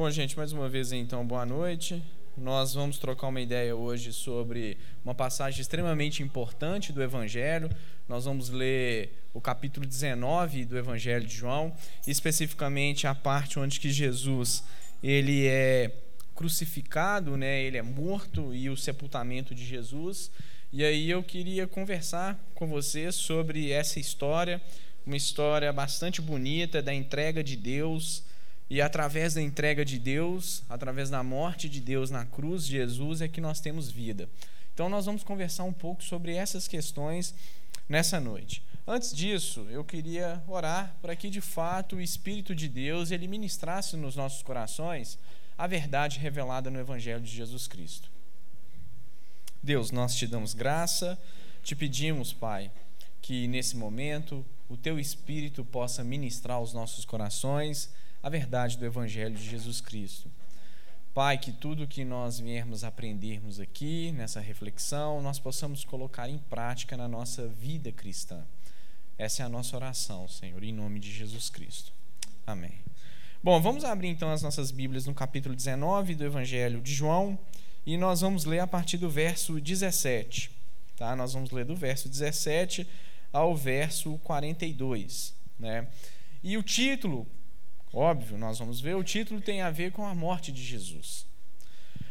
Bom, gente, mais uma vez então, boa noite. Nós vamos trocar uma ideia hoje sobre uma passagem extremamente importante do Evangelho. Nós vamos ler o capítulo 19 do Evangelho de João, especificamente a parte onde que Jesus ele é crucificado, né? Ele é morto e o sepultamento de Jesus. E aí eu queria conversar com você sobre essa história, uma história bastante bonita da entrega de Deus e através da entrega de Deus, através da morte de Deus na cruz de Jesus, é que nós temos vida. Então, nós vamos conversar um pouco sobre essas questões nessa noite. Antes disso, eu queria orar para que, de fato, o Espírito de Deus ele ministrasse nos nossos corações a verdade revelada no Evangelho de Jesus Cristo. Deus, nós te damos graça, te pedimos, Pai, que nesse momento o teu Espírito possa ministrar aos nossos corações a verdade do Evangelho de Jesus Cristo. Pai, que tudo que nós viermos aprendermos aqui, nessa reflexão, nós possamos colocar em prática na nossa vida cristã. Essa é a nossa oração, Senhor, em nome de Jesus Cristo. Amém. Bom, vamos abrir então as nossas Bíblias no capítulo 19 do Evangelho de João e nós vamos ler a partir do verso 17. Tá? Nós vamos ler do verso 17 ao verso 42. Né? E o título Óbvio, nós vamos ver, o título tem a ver com a morte de Jesus.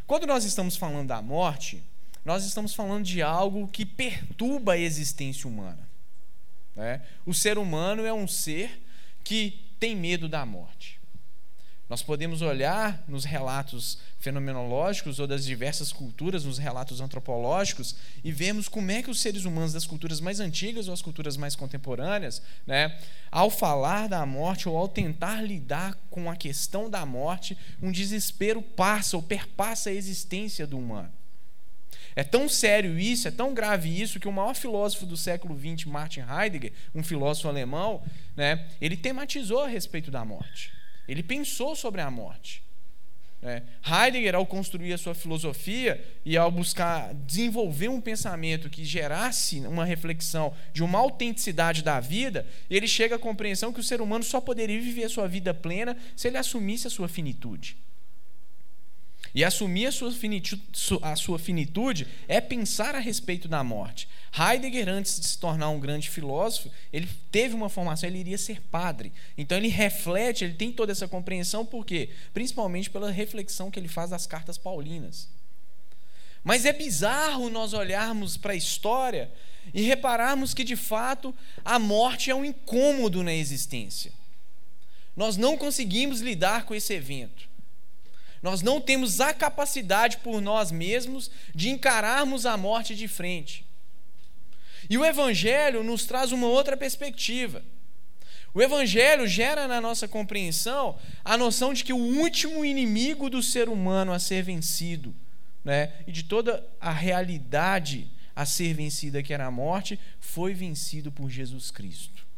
Quando nós estamos falando da morte, nós estamos falando de algo que perturba a existência humana. Né? O ser humano é um ser que tem medo da morte. Nós podemos olhar nos relatos fenomenológicos ou das diversas culturas, nos relatos antropológicos, e vemos como é que os seres humanos das culturas mais antigas ou as culturas mais contemporâneas, né, ao falar da morte ou ao tentar lidar com a questão da morte, um desespero passa ou perpassa a existência do humano. É tão sério isso, é tão grave isso, que o maior filósofo do século XX, Martin Heidegger, um filósofo alemão, né, ele tematizou a respeito da morte. Ele pensou sobre a morte. É, Heidegger, ao construir a sua filosofia e ao buscar desenvolver um pensamento que gerasse uma reflexão de uma autenticidade da vida, ele chega à compreensão que o ser humano só poderia viver a sua vida plena se ele assumisse a sua finitude. E assumir a sua, finitude, a sua finitude é pensar a respeito da morte. Heidegger, antes de se tornar um grande filósofo, ele teve uma formação, ele iria ser padre. Então ele reflete, ele tem toda essa compreensão, por quê? Principalmente pela reflexão que ele faz das cartas paulinas. Mas é bizarro nós olharmos para a história e repararmos que, de fato, a morte é um incômodo na existência. Nós não conseguimos lidar com esse evento. Nós não temos a capacidade por nós mesmos de encararmos a morte de frente. E o Evangelho nos traz uma outra perspectiva. O Evangelho gera na nossa compreensão a noção de que o último inimigo do ser humano a ser vencido, né, e de toda a realidade a ser vencida, que era a morte, foi vencido por Jesus Cristo.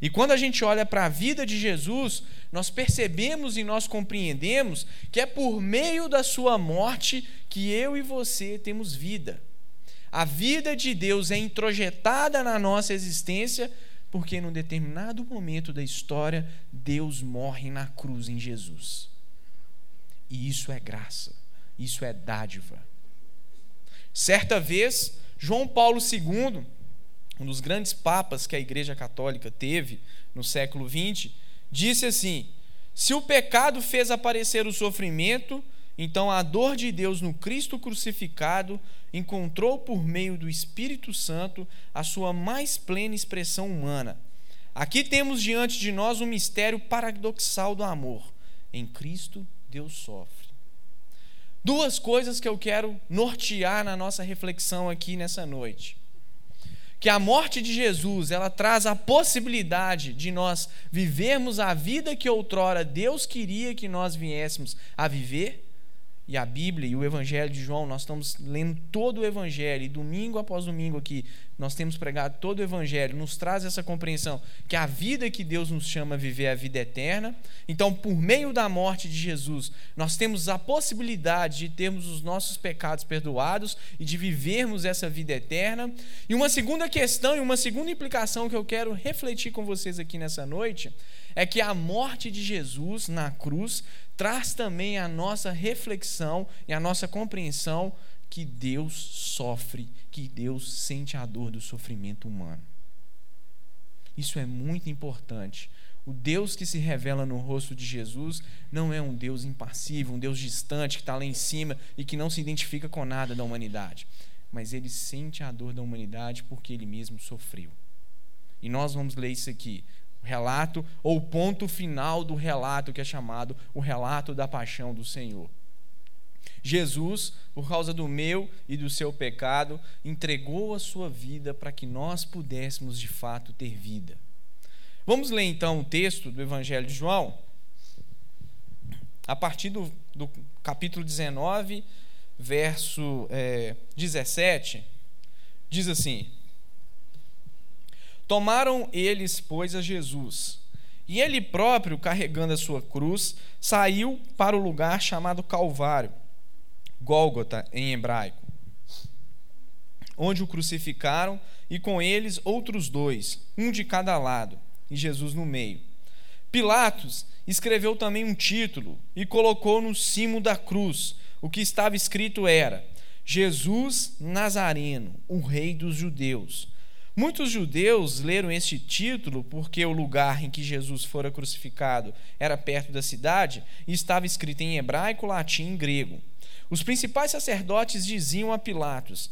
E quando a gente olha para a vida de Jesus, nós percebemos e nós compreendemos que é por meio da sua morte que eu e você temos vida. A vida de Deus é introjetada na nossa existência porque num determinado momento da história Deus morre na cruz em Jesus. E isso é graça, isso é dádiva. Certa vez, João Paulo II, um dos grandes papas que a Igreja Católica teve no século XX, disse assim: se o pecado fez aparecer o sofrimento, então a dor de Deus no Cristo crucificado encontrou por meio do Espírito Santo a sua mais plena expressão humana. Aqui temos diante de nós um mistério paradoxal do amor. Em Cristo, Deus sofre. Duas coisas que eu quero nortear na nossa reflexão aqui nessa noite que a morte de Jesus, ela traz a possibilidade de nós vivermos a vida que outrora Deus queria que nós viéssemos a viver e a Bíblia e o Evangelho de João, nós estamos lendo todo o Evangelho, e domingo após domingo aqui, nós temos pregado todo o Evangelho, nos traz essa compreensão que a vida que Deus nos chama a viver é a vida eterna. Então, por meio da morte de Jesus, nós temos a possibilidade de termos os nossos pecados perdoados e de vivermos essa vida eterna. E uma segunda questão e uma segunda implicação que eu quero refletir com vocês aqui nessa noite é que a morte de Jesus na cruz traz também a nossa reflexão e a nossa compreensão que Deus sofre, que Deus sente a dor do sofrimento humano. Isso é muito importante. O Deus que se revela no rosto de Jesus não é um Deus impassível, um Deus distante que está lá em cima e que não se identifica com nada da humanidade. Mas ele sente a dor da humanidade porque ele mesmo sofreu. E nós vamos ler isso aqui, relato, ou ponto final do relato que é chamado o relato da paixão do Senhor. Jesus, por causa do meu e do seu pecado, entregou a sua vida para que nós pudéssemos de fato ter vida. Vamos ler então o texto do Evangelho de João, a partir do, do capítulo 19, verso é, 17, diz assim: Tomaram eles, pois, a Jesus, e ele próprio, carregando a sua cruz, saiu para o lugar chamado Calvário, Gólgota em hebraico, onde o crucificaram, e com eles outros dois, um de cada lado e Jesus no meio. Pilatos escreveu também um título e colocou no cimo da cruz. O que estava escrito era: Jesus Nazareno, o Rei dos Judeus. Muitos judeus leram este título porque o lugar em que Jesus fora crucificado era perto da cidade e estava escrito em hebraico, latim e grego. Os principais sacerdotes diziam a Pilatos: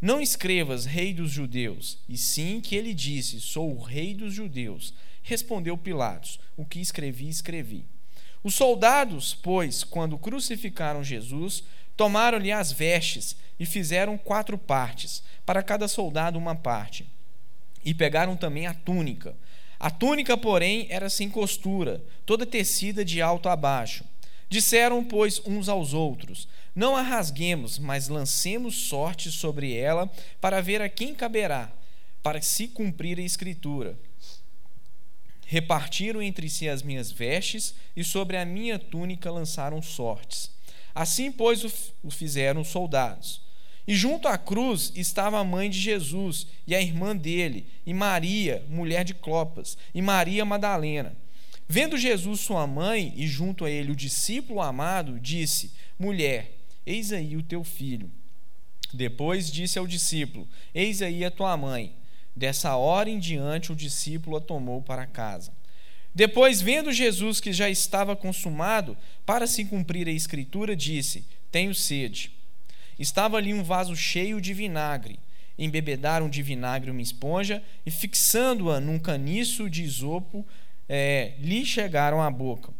não escrevas rei dos judeus, e sim que ele disse: Sou o rei dos judeus. Respondeu Pilatos: O que escrevi, escrevi. Os soldados, pois, quando crucificaram Jesus, tomaram-lhe as vestes e fizeram quatro partes, para cada soldado uma parte. E pegaram também a túnica. A túnica, porém, era sem costura, toda tecida de alto a baixo. Disseram, pois, uns aos outros: Não a rasguemos, mas lancemos sorte sobre ela, para ver a quem caberá, para se cumprir a Escritura. Repartiram entre si as minhas vestes, e sobre a minha túnica lançaram sortes. Assim, pois, o fizeram os soldados. E junto à cruz estava a mãe de Jesus, e a irmã dele, e Maria, mulher de Clopas, e Maria Madalena. Vendo Jesus sua mãe e junto a ele o discípulo amado, disse: Mulher, eis aí o teu filho. Depois disse ao discípulo: Eis aí a tua mãe. Dessa hora em diante o discípulo a tomou para casa. Depois, vendo Jesus que já estava consumado, para se cumprir a escritura, disse: Tenho sede. Estava ali um vaso cheio de vinagre. Embebedaram de vinagre uma esponja e, fixando-a num caniço de isopo, é, lhe chegaram à boca.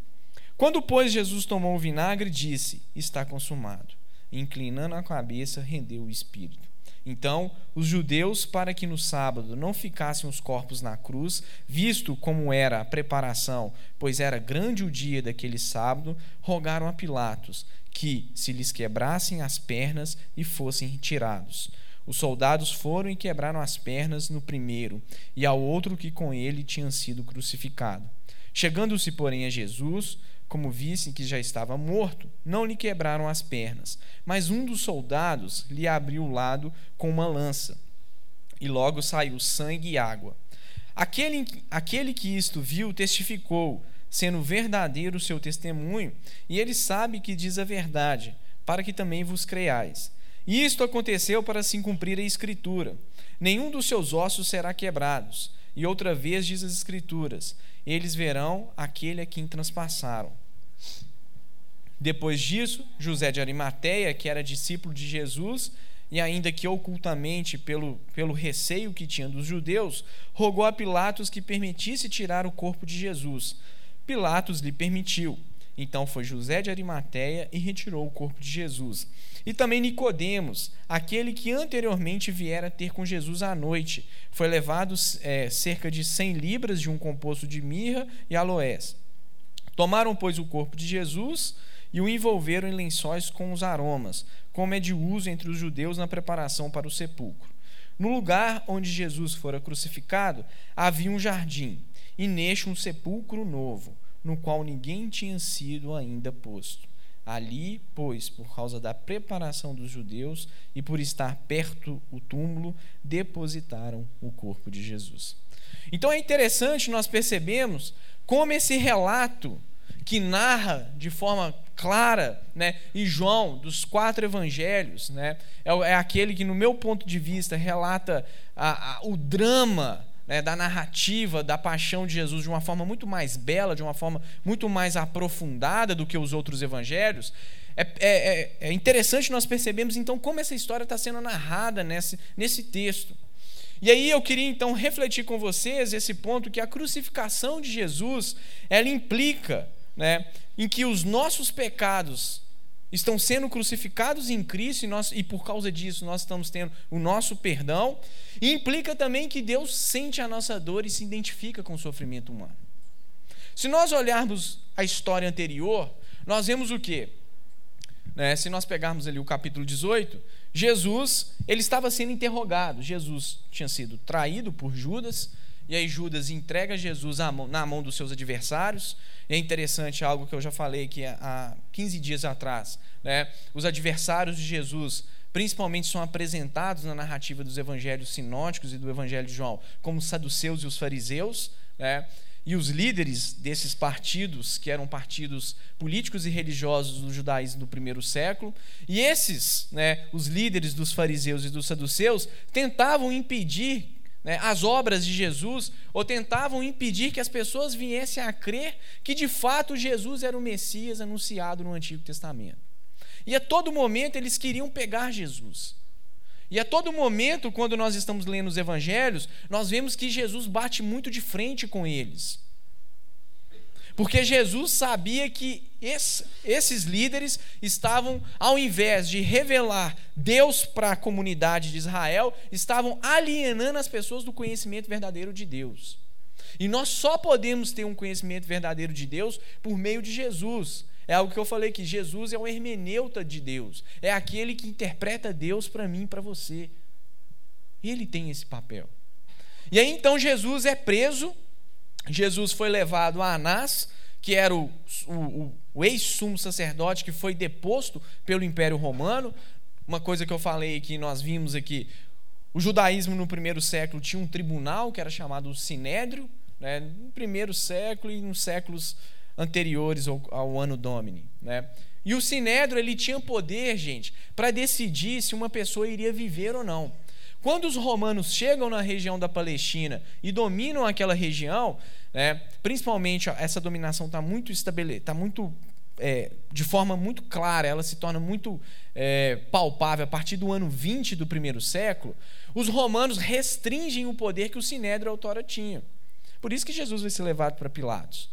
Quando, pois, Jesus tomou o vinagre, disse: Está consumado. inclinando a cabeça, rendeu o espírito. Então, os judeus, para que no sábado não ficassem os corpos na cruz, visto como era a preparação, pois era grande o dia daquele sábado, rogaram a Pilatos que se lhes quebrassem as pernas e fossem retirados. Os soldados foram e quebraram as pernas no primeiro e ao outro que com ele tinha sido crucificado. Chegando-se, porém, a Jesus, como vissem que já estava morto, não lhe quebraram as pernas, mas um dos soldados lhe abriu o lado com uma lança, e logo saiu sangue e água. Aquele, aquele que isto viu testificou, sendo verdadeiro o seu testemunho, e ele sabe que diz a verdade, para que também vos creiais. E isto aconteceu para se cumprir a Escritura: nenhum dos seus ossos será quebrados. E outra vez diz as Escrituras: eles verão aquele a quem transpassaram. Depois disso, José de Arimateia, que era discípulo de Jesus, e ainda que ocultamente pelo, pelo receio que tinha dos judeus, rogou a Pilatos que permitisse tirar o corpo de Jesus. Pilatos lhe permitiu. Então foi José de Arimateia e retirou o corpo de Jesus. E também Nicodemos, aquele que anteriormente viera ter com Jesus à noite, foi levado é, cerca de 100 libras de um composto de mirra e aloés. Tomaram, pois, o corpo de Jesus e o envolveram em lençóis com os aromas, como é de uso entre os judeus na preparação para o sepulcro. No lugar onde Jesus fora crucificado, havia um jardim, e neste um sepulcro novo no qual ninguém tinha sido ainda posto. Ali, pois, por causa da preparação dos judeus e por estar perto o túmulo, depositaram o corpo de Jesus. Então é interessante nós percebemos como esse relato que narra de forma clara, né, e João, dos quatro evangelhos, né, é, é aquele que, no meu ponto de vista, relata a, a, o drama né, da narrativa da paixão de Jesus de uma forma muito mais bela, de uma forma muito mais aprofundada do que os outros evangelhos. É, é, é, é interessante nós percebemos então como essa história está sendo narrada nesse, nesse texto. E aí eu queria então refletir com vocês esse ponto que a crucificação de Jesus ela implica né, em que os nossos pecados estão sendo crucificados em Cristo e, nós, e por causa disso nós estamos tendo o nosso perdão, e implica também que Deus sente a nossa dor e se identifica com o sofrimento humano. Se nós olharmos a história anterior, nós vemos o quê? Né, se nós pegarmos ali o capítulo 18, Jesus ele estava sendo interrogado. Jesus tinha sido traído por Judas, e aí Judas entrega Jesus na mão dos seus adversários. E é interessante algo que eu já falei aqui há 15 dias atrás. Né? Os adversários de Jesus, principalmente, são apresentados na narrativa dos evangelhos sinóticos e do evangelho de João como os saduceus e os fariseus. Né? E os líderes desses partidos, que eram partidos políticos e religiosos do judaísmo do primeiro século, e esses, né, os líderes dos fariseus e dos saduceus, tentavam impedir né, as obras de Jesus, ou tentavam impedir que as pessoas viessem a crer que de fato Jesus era o Messias anunciado no Antigo Testamento. E a todo momento eles queriam pegar Jesus. E a todo momento, quando nós estamos lendo os evangelhos, nós vemos que Jesus bate muito de frente com eles. Porque Jesus sabia que esses líderes estavam, ao invés de revelar Deus para a comunidade de Israel, estavam alienando as pessoas do conhecimento verdadeiro de Deus. E nós só podemos ter um conhecimento verdadeiro de Deus por meio de Jesus. É algo que eu falei que Jesus é o hermeneuta de Deus, é aquele que interpreta Deus para mim para você. Ele tem esse papel. E aí então Jesus é preso Jesus foi levado a Anás, que era o, o, o ex-sumo sacerdote que foi deposto pelo Império Romano. Uma coisa que eu falei que nós vimos aqui: o judaísmo no primeiro século tinha um tribunal que era chamado Sinédrio, né, no primeiro século e nos séculos anteriores ao, ao ano Domini. Né? E o Sinédrio ele tinha poder, gente, para decidir se uma pessoa iria viver ou não. Quando os romanos chegam na região da Palestina e dominam aquela região, né, principalmente essa dominação está muito estabelecida, está muito é, de forma muito clara, ela se torna muito é, palpável a partir do ano 20 do primeiro século, os romanos restringem o poder que o Sinédrio autora tinha. Por isso que Jesus vai ser levado para Pilatos.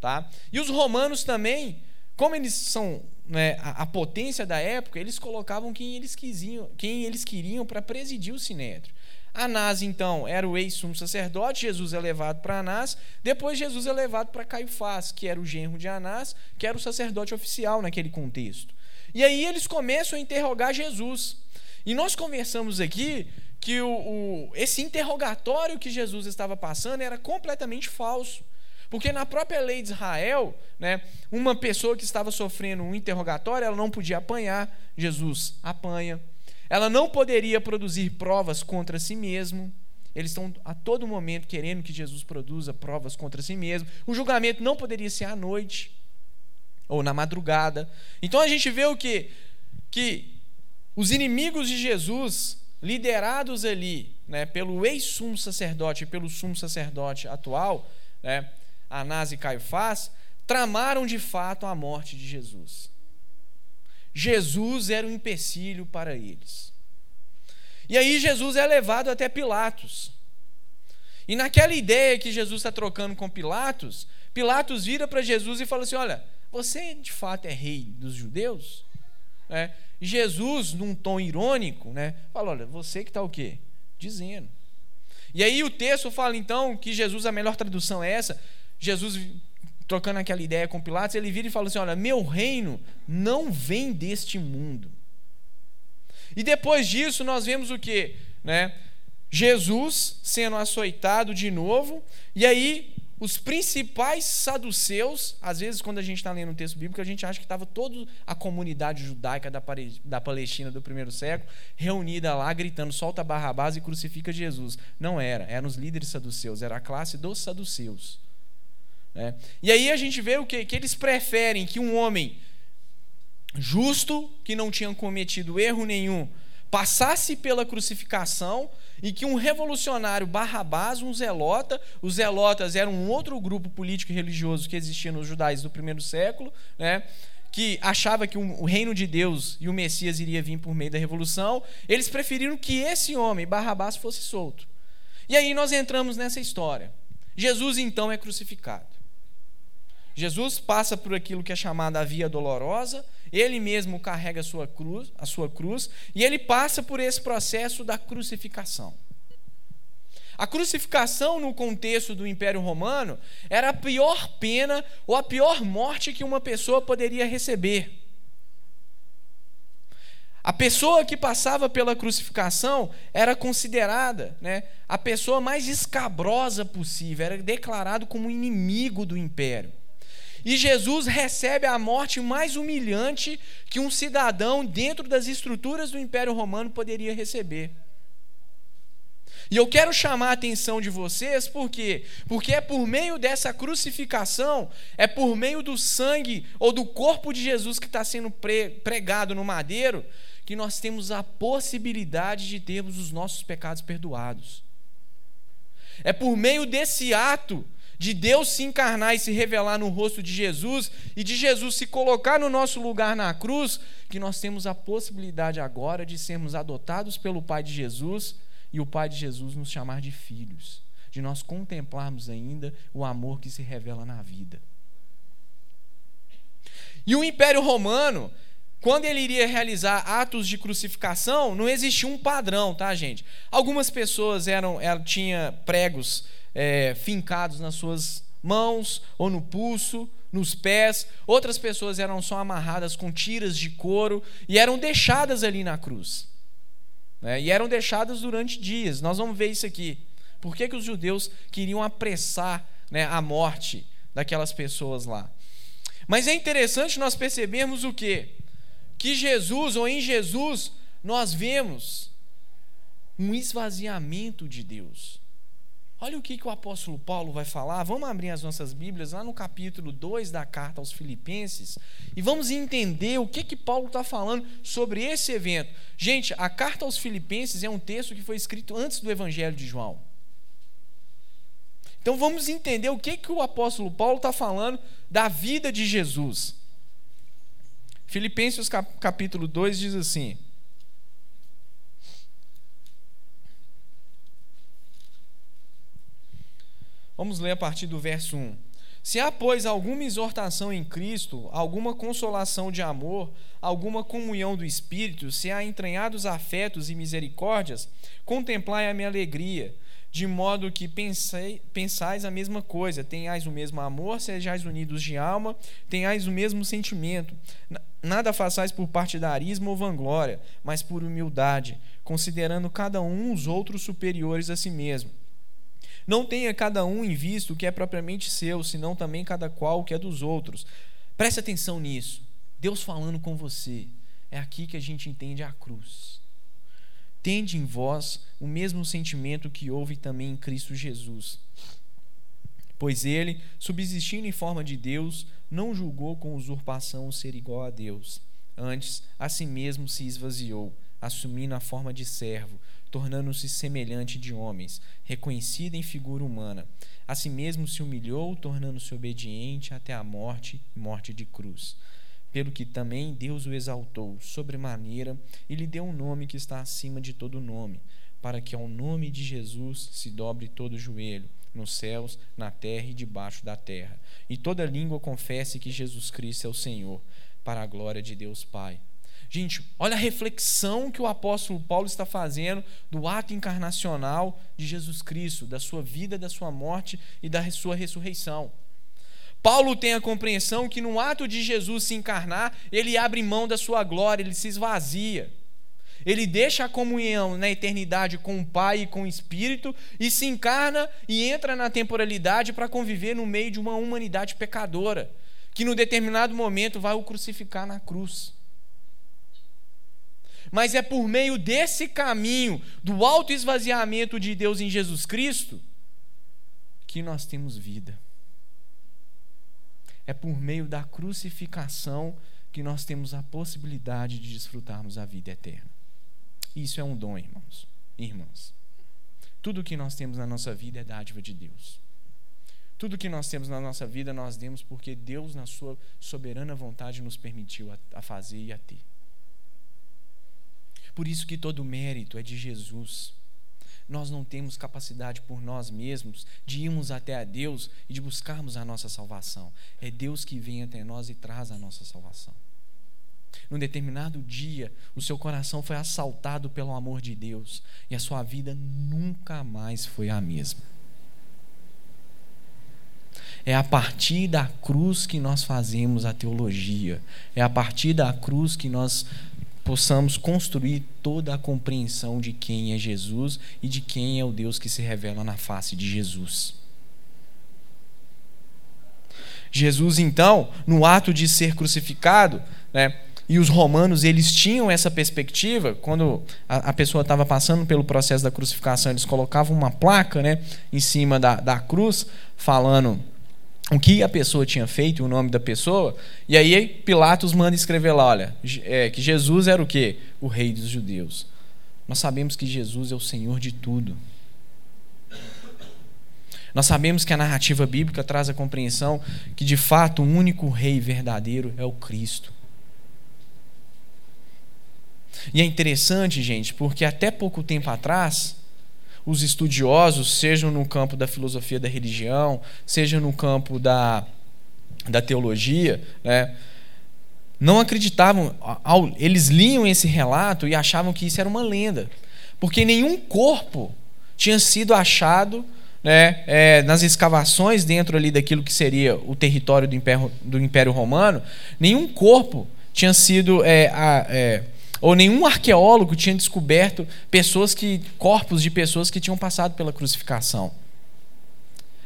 Tá? E os romanos também, como eles são né, a, a, potência da época, eles colocavam quem eles, quisiam, quem eles queriam para presidir o sinédrio. Anás, então, era o ex-sumo sacerdote, Jesus é levado para Anás, depois Jesus é levado para Caifás, que era o genro de Anás, que era o sacerdote oficial naquele contexto. E aí eles começam a interrogar Jesus. E nós conversamos aqui que o, o, esse interrogatório que Jesus estava passando era completamente falso. Porque na própria lei de Israel, né, uma pessoa que estava sofrendo um interrogatório, ela não podia apanhar, Jesus apanha. Ela não poderia produzir provas contra si mesmo. Eles estão a todo momento querendo que Jesus produza provas contra si mesmo. O julgamento não poderia ser à noite ou na madrugada. Então a gente vê o que que os inimigos de Jesus, liderados ali, né, pelo ex-sumo sacerdote e pelo sumo sacerdote atual, né, Anás e Caifás, tramaram de fato a morte de Jesus. Jesus era um empecilho para eles. E aí Jesus é levado até Pilatos. E naquela ideia que Jesus está trocando com Pilatos, Pilatos vira para Jesus e fala assim: Olha, você de fato é rei dos judeus? É. Jesus, num tom irônico, né, fala: Olha, você que está o quê? Dizendo. E aí o texto fala então que Jesus, a melhor tradução é essa: Jesus, trocando aquela ideia com Pilatos, ele vira e fala assim: Olha, meu reino não vem deste mundo. E depois disso, nós vemos o que? Né? Jesus sendo açoitado de novo, e aí os principais saduceus, às vezes quando a gente está lendo um texto bíblico, a gente acha que estava toda a comunidade judaica da, Palestina do primeiro século reunida lá, gritando: solta Barrabás e crucifica Jesus. Não era, eram os líderes saduceus, era a classe dos saduceus. É. E aí a gente vê o que? Que eles preferem que um homem justo, que não tinha cometido erro nenhum, passasse pela crucificação e que um revolucionário Barrabás, um zelota, os zelotas eram um outro grupo político e religioso que existia nos judaísmos do primeiro século, né? que achava que o reino de Deus e o Messias iria vir por meio da revolução, eles preferiram que esse homem, Barrabás, fosse solto. E aí nós entramos nessa história. Jesus então é crucificado. Jesus passa por aquilo que é chamada a via dolorosa, ele mesmo carrega a sua cruz, a sua cruz, e ele passa por esse processo da crucificação. A crucificação, no contexto do Império Romano, era a pior pena ou a pior morte que uma pessoa poderia receber. A pessoa que passava pela crucificação era considerada né, a pessoa mais escabrosa possível, era declarado como inimigo do império. E Jesus recebe a morte mais humilhante que um cidadão dentro das estruturas do Império Romano poderia receber. E eu quero chamar a atenção de vocês, por quê? Porque é por meio dessa crucificação, é por meio do sangue ou do corpo de Jesus que está sendo pregado no madeiro, que nós temos a possibilidade de termos os nossos pecados perdoados. É por meio desse ato de Deus se encarnar e se revelar no rosto de Jesus e de Jesus se colocar no nosso lugar na cruz, que nós temos a possibilidade agora de sermos adotados pelo Pai de Jesus e o Pai de Jesus nos chamar de filhos, de nós contemplarmos ainda o amor que se revela na vida. E o Império Romano, quando ele iria realizar atos de crucificação, não existia um padrão, tá, gente? Algumas pessoas eram, eram tinha pregos é, fincados nas suas mãos ou no pulso, nos pés. Outras pessoas eram só amarradas com tiras de couro e eram deixadas ali na cruz. Né? E eram deixadas durante dias. Nós vamos ver isso aqui. Por que, que os judeus queriam apressar né, a morte daquelas pessoas lá? Mas é interessante nós percebermos o quê? Que Jesus, ou em Jesus, nós vemos um esvaziamento de Deus. Olha o que, que o apóstolo Paulo vai falar. Vamos abrir as nossas Bíblias lá no capítulo 2 da carta aos Filipenses e vamos entender o que, que Paulo está falando sobre esse evento. Gente, a carta aos Filipenses é um texto que foi escrito antes do Evangelho de João. Então vamos entender o que, que o apóstolo Paulo está falando da vida de Jesus. Filipenses capítulo 2 diz assim. Vamos ler a partir do verso 1. Se há, pois, alguma exortação em Cristo, alguma consolação de amor, alguma comunhão do Espírito, se há entranhados afetos e misericórdias, contemplai a minha alegria, de modo que pensei, pensais a mesma coisa, tenhais o mesmo amor, sejais unidos de alma, tenhais o mesmo sentimento. Nada façais por partidarismo ou vanglória, mas por humildade, considerando cada um os outros superiores a si mesmo não tenha cada um em vista o que é propriamente seu, senão também cada qual o que é dos outros. Preste atenção nisso. Deus falando com você. É aqui que a gente entende a cruz. Tende em vós o mesmo sentimento que houve também em Cristo Jesus. Pois ele, subsistindo em forma de Deus, não julgou com usurpação o ser igual a Deus. Antes, a si mesmo se esvaziou, assumindo a forma de servo tornando-se semelhante de homens, reconhecido em figura humana. A si mesmo se humilhou, tornando-se obediente até a morte morte de cruz. Pelo que também Deus o exaltou sobremaneira e lhe deu um nome que está acima de todo nome, para que ao nome de Jesus se dobre todo o joelho, nos céus, na terra e debaixo da terra, e toda língua confesse que Jesus Cristo é o Senhor, para a glória de Deus Pai. Gente, olha a reflexão que o apóstolo Paulo está fazendo do ato encarnacional de Jesus Cristo, da sua vida, da sua morte e da sua ressurreição. Paulo tem a compreensão que no ato de Jesus se encarnar, ele abre mão da sua glória, ele se esvazia. Ele deixa a comunhão na eternidade com o Pai e com o Espírito e se encarna e entra na temporalidade para conviver no meio de uma humanidade pecadora, que no determinado momento vai o crucificar na cruz. Mas é por meio desse caminho do autoesvaziamento de Deus em Jesus Cristo que nós temos vida. É por meio da crucificação que nós temos a possibilidade de desfrutarmos a vida eterna. Isso é um dom, irmãos. Irmãs. Tudo que nós temos na nossa vida é dádiva de Deus. Tudo que nós temos na nossa vida nós demos porque Deus, na sua soberana vontade, nos permitiu a, a fazer e a ter. Por isso que todo mérito é de Jesus. Nós não temos capacidade por nós mesmos de irmos até a Deus e de buscarmos a nossa salvação. É Deus que vem até nós e traz a nossa salvação. Num determinado dia, o seu coração foi assaltado pelo amor de Deus e a sua vida nunca mais foi a mesma. É a partir da cruz que nós fazemos a teologia. É a partir da cruz que nós possamos construir toda a compreensão de quem é Jesus e de quem é o Deus que se revela na face de Jesus. Jesus, então, no ato de ser crucificado, né, e os romanos eles tinham essa perspectiva quando a, a pessoa estava passando pelo processo da crucificação eles colocavam uma placa né em cima da, da cruz falando o que a pessoa tinha feito, o nome da pessoa, e aí Pilatos manda escrever lá, olha, é, que Jesus era o quê? O rei dos judeus. Nós sabemos que Jesus é o Senhor de tudo. Nós sabemos que a narrativa bíblica traz a compreensão que, de fato, o único rei verdadeiro é o Cristo. E é interessante, gente, porque até pouco tempo atrás, os estudiosos, sejam no campo da filosofia da religião, seja no campo da, da teologia, né, não acreditavam, eles liam esse relato e achavam que isso era uma lenda, porque nenhum corpo tinha sido achado né, é, nas escavações dentro ali daquilo que seria o território do Império, do Império Romano, nenhum corpo tinha sido é, a, é, ou nenhum arqueólogo tinha descoberto pessoas que corpos de pessoas que tinham passado pela crucificação.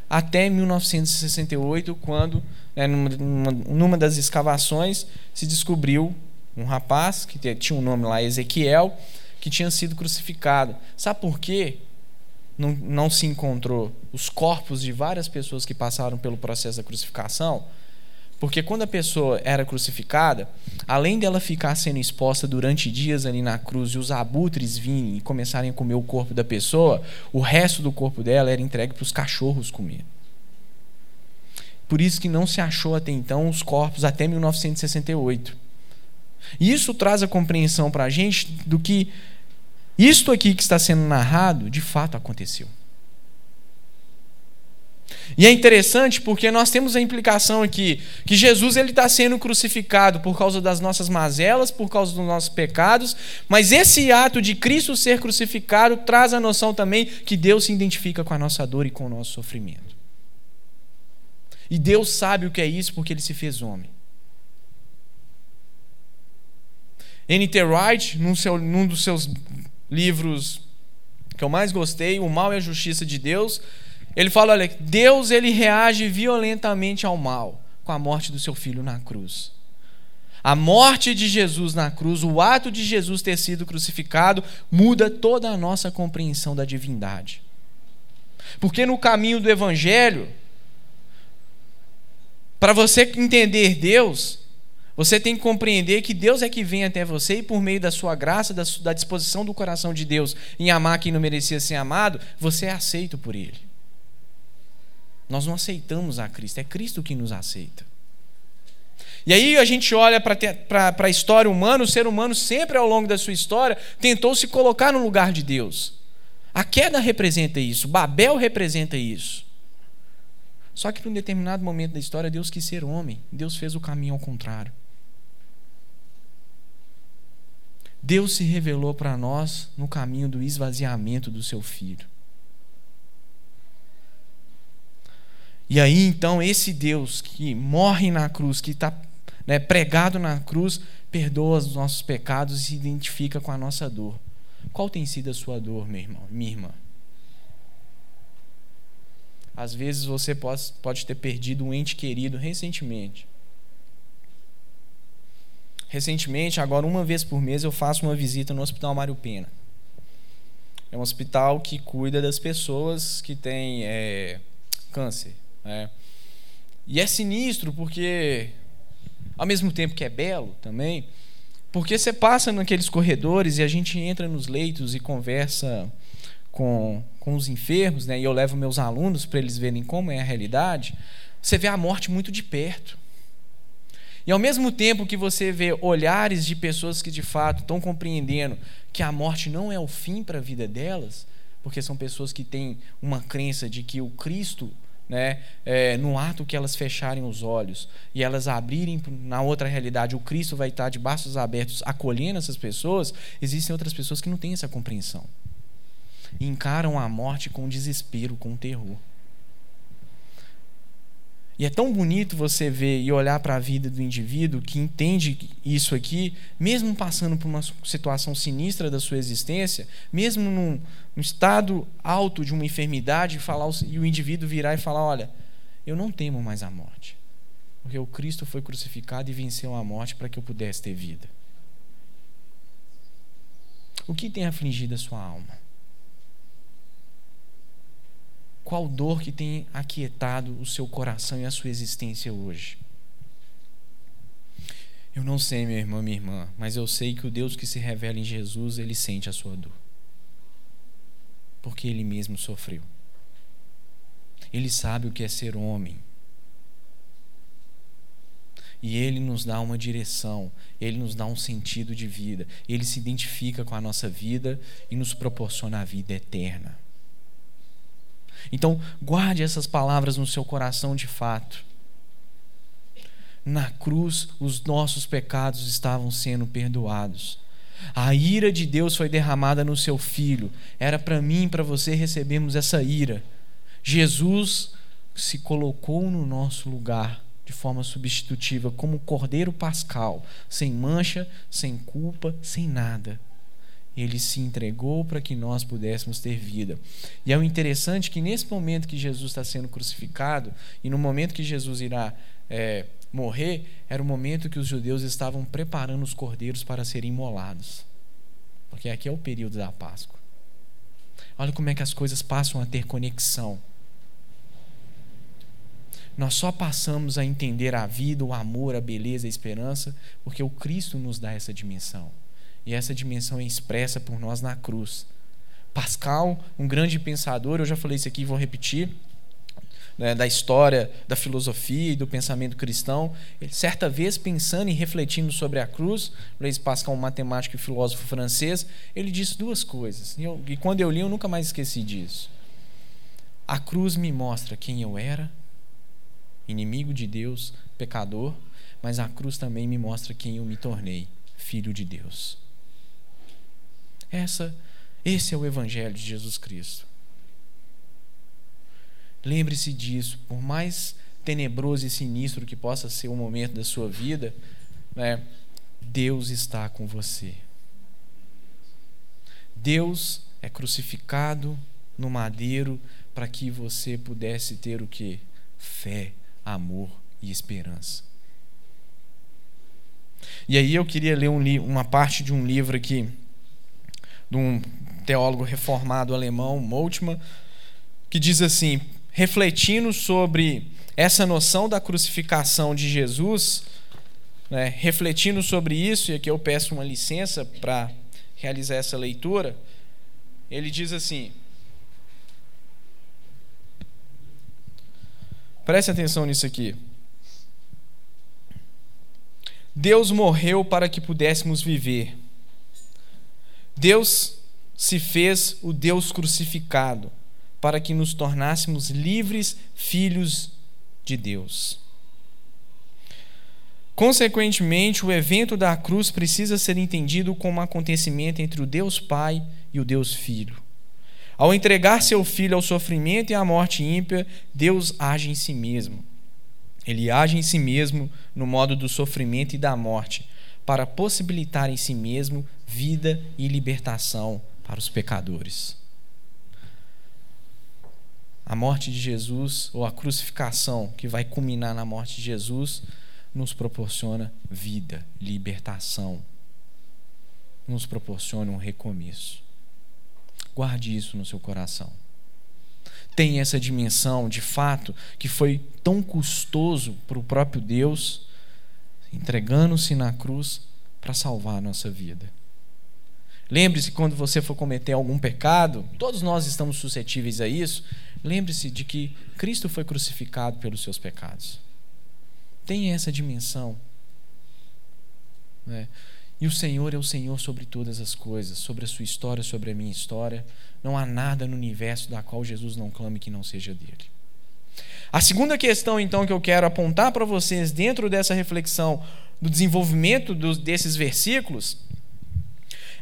Até 1968, quando, né, numa, numa das escavações, se descobriu um rapaz que tinha um nome lá, Ezequiel, que tinha sido crucificado. Sabe por quê? Não, não se encontrou os corpos de várias pessoas que passaram pelo processo da crucificação? Porque quando a pessoa era crucificada, além dela ficar sendo exposta durante dias ali na cruz e os abutres virem e começarem a comer o corpo da pessoa, o resto do corpo dela era entregue para os cachorros comer. Por isso que não se achou até então os corpos até 1968. Isso traz a compreensão para a gente do que isto aqui que está sendo narrado de fato aconteceu. E é interessante porque nós temos a implicação aqui que Jesus ele está sendo crucificado por causa das nossas mazelas, por causa dos nossos pecados, mas esse ato de Cristo ser crucificado traz a noção também que Deus se identifica com a nossa dor e com o nosso sofrimento. E Deus sabe o que é isso porque ele se fez homem. N.T. Wright, num, seu, num dos seus livros que eu mais gostei, O Mal e a Justiça de Deus, ele fala, olha, Deus ele reage violentamente ao mal com a morte do seu filho na cruz. A morte de Jesus na cruz, o ato de Jesus ter sido crucificado, muda toda a nossa compreensão da divindade. Porque no caminho do Evangelho, para você entender Deus, você tem que compreender que Deus é que vem até você e, por meio da sua graça, da, disposição do coração de Deus em amar quem não merecia ser amado, você é aceito por Ele. Nós não aceitamos a Cristo, é Cristo que nos aceita. E aí a gente olha para a história humana, o ser humano sempre ao longo da sua história tentou se colocar no lugar de Deus. A queda representa isso, Babel representa isso. Só que, em um determinado momento da história, Deus quis ser homem, Deus fez o caminho ao contrário. Deus se revelou para nós no caminho do esvaziamento do seu filho. E aí então esse Deus que morre na cruz, que está né, pregado na cruz, perdoa os nossos pecados e se identifica com a nossa dor. Qual tem sido a sua dor, meu irmão, minha irmã? Às vezes você pode, ter perdido um ente querido recentemente. Recentemente, agora uma vez por mês, eu faço uma visita no Hospital Mário Pena. É um hospital que cuida das pessoas que têm é, câncer. Né? E é sinistro porque, ao mesmo tempo que é belo também, porque você passa naqueles corredores e a gente entra nos leitos e conversa com, com os enfermos, né? e eu levo meus alunos para eles verem como é a realidade, você vê a morte muito de perto. E ao mesmo tempo que você vê olhares de pessoas que de fato estão compreendendo que a morte não é o fim para a vida delas, porque são pessoas que têm uma crença de que o Cristo, né, é, no ato que elas fecharem os olhos e elas abrirem na outra realidade, o Cristo vai estar de braços abertos acolhendo essas pessoas, existem outras pessoas que não têm essa compreensão. E encaram a morte com desespero, com terror. E é tão bonito você ver e olhar para a vida do indivíduo que entende isso aqui, mesmo passando por uma situação sinistra da sua existência, mesmo num, num estado alto de uma enfermidade, falar, e o indivíduo virar e falar: Olha, eu não temo mais a morte, porque o Cristo foi crucificado e venceu a morte para que eu pudesse ter vida. O que tem afligido a sua alma? Qual dor que tem aquietado o seu coração e a sua existência hoje? Eu não sei, meu irmão, minha irmã, mas eu sei que o Deus que se revela em Jesus, ele sente a sua dor. Porque ele mesmo sofreu. Ele sabe o que é ser homem. E ele nos dá uma direção, ele nos dá um sentido de vida. Ele se identifica com a nossa vida e nos proporciona a vida eterna. Então, guarde essas palavras no seu coração de fato. Na cruz, os nossos pecados estavam sendo perdoados. A ira de Deus foi derramada no seu filho. Era para mim e para você recebermos essa ira. Jesus se colocou no nosso lugar de forma substitutiva, como cordeiro pascal, sem mancha, sem culpa, sem nada ele se entregou para que nós pudéssemos ter vida. E é o interessante que nesse momento que Jesus está sendo crucificado, e no momento que Jesus irá é, morrer, era o momento que os judeus estavam preparando os cordeiros para serem imolados. Porque aqui é o período da Páscoa. Olha como é que as coisas passam a ter conexão. Nós só passamos a entender a vida, o amor, a beleza, a esperança, porque o Cristo nos dá essa dimensão. E essa dimensão é expressa por nós na cruz. Pascal, um grande pensador, eu já falei isso aqui e vou repetir, né, da história da filosofia e do pensamento cristão, ele, certa vez pensando e refletindo sobre a cruz, Blaise Pascal, um matemático e filósofo francês, ele disse duas coisas. E, eu, e quando eu li, eu nunca mais esqueci disso. A cruz me mostra quem eu era, inimigo de Deus, pecador, mas a cruz também me mostra quem eu me tornei, filho de Deus. Essa, esse é o evangelho de Jesus Cristo. Lembre-se disso, por mais tenebroso e sinistro que possa ser o momento da sua vida, né, Deus está com você. Deus é crucificado no madeiro para que você pudesse ter o que? Fé, amor e esperança. E aí eu queria ler um uma parte de um livro aqui de um teólogo reformado alemão, Moltmann, que diz assim: refletindo sobre essa noção da crucificação de Jesus, né, refletindo sobre isso, e aqui eu peço uma licença para realizar essa leitura, ele diz assim: preste atenção nisso aqui. Deus morreu para que pudéssemos viver. Deus se fez o Deus crucificado para que nos tornássemos livres filhos de Deus. Consequentemente, o evento da cruz precisa ser entendido como um acontecimento entre o Deus Pai e o Deus Filho. Ao entregar seu filho ao sofrimento e à morte ímpia, Deus age em si mesmo. Ele age em si mesmo no modo do sofrimento e da morte, para possibilitar em si mesmo vida e libertação para os pecadores. A morte de Jesus, ou a crucificação que vai culminar na morte de Jesus, nos proporciona vida, libertação, nos proporciona um recomeço. Guarde isso no seu coração. Tem essa dimensão de fato que foi tão custoso para o próprio Deus, entregando-se na cruz para salvar a nossa vida. Lembre-se quando você for cometer algum pecado, todos nós estamos suscetíveis a isso. Lembre-se de que Cristo foi crucificado pelos seus pecados. Tenha essa dimensão. Né? E o Senhor é o Senhor sobre todas as coisas, sobre a sua história, sobre a minha história. Não há nada no universo da qual Jesus não clame que não seja dele. A segunda questão, então, que eu quero apontar para vocês dentro dessa reflexão do desenvolvimento dos, desses versículos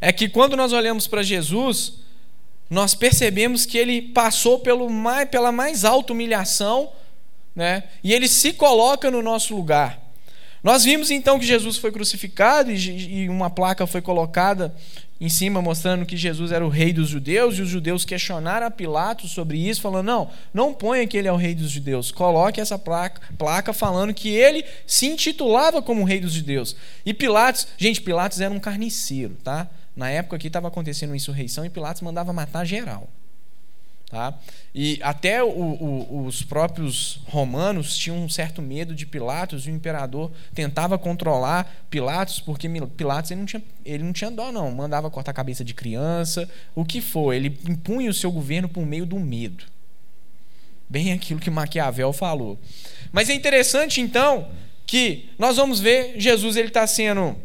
é que quando nós olhamos para Jesus, nós percebemos que ele passou pelo mais, pela mais alta humilhação né, e ele se coloca no nosso lugar. Nós vimos então que Jesus foi crucificado e uma placa foi colocada em cima mostrando que Jesus era o rei dos judeus e os judeus questionaram a Pilatos sobre isso, falando: não, não ponha que ele é o rei dos judeus, coloque essa placa, placa falando que ele se intitulava como rei dos judeus. E Pilatos, gente, Pilatos era um carniceiro, tá? Na época que estava acontecendo uma insurreição e Pilatos mandava matar geral. Tá? E até o, o, os próprios romanos tinham um certo medo de Pilatos, e o imperador tentava controlar Pilatos, porque Pilatos ele não, tinha, ele não tinha dó, não. Mandava cortar a cabeça de criança, o que for. Ele impunha o seu governo por meio do medo. Bem aquilo que Maquiavel falou. Mas é interessante, então, que nós vamos ver Jesus ele está sendo